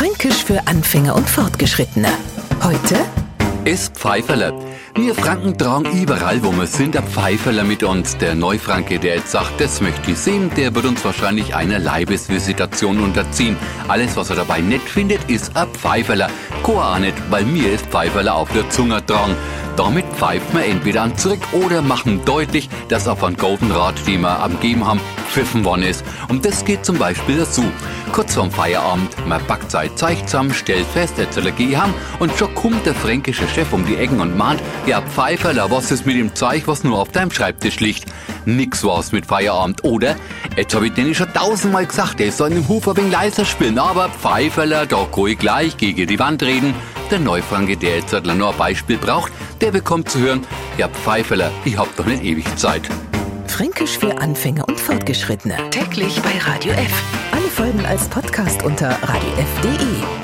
Fränkisch für Anfänger und Fortgeschrittene. Heute ist Pfeiferle. Wir Franken tragen überall, wo wir sind, ein Pfeiferle mit uns. Der Neufranke, der jetzt sagt, das möchte ich sehen, der wird uns wahrscheinlich einer Leibesvisitation unterziehen. Alles, was er dabei nett findet, ist ein Pfeiferle. Koa nicht, weil mir ist Pfeiferle auf der Zunge dran. Damit pfeift man entweder an zurück oder machen deutlich, dass auf einen Golden Rat, den wir am Geben haben, pfiffen worden ist. Und das geht zum Beispiel dazu. Kurz vorm Feierabend, man packt sein Zeug zusammen, stellt fest, er soll gehen und schon kommt der fränkische Chef um die Ecken und mahnt, ja Pfeiferler, was ist mit dem Zeug, was nur auf deinem Schreibtisch liegt? Nix war's mit Feierabend, oder? Jetzt hab ich denen schon tausendmal gesagt, er soll im Hof ein wenig leiser spielen, aber Pfeiferler, da kann ich gleich gegen die Wand reden. Der Neufranke, der jetzt noch ein Beispiel braucht, der bekommt zu hören, ja Pfeiferler, ich hab doch nicht ewig Zeit. Fränkisch für Anfänger und Fortgeschrittene. Täglich bei Radio F. Alle Folgen als Podcast unter radiof.de.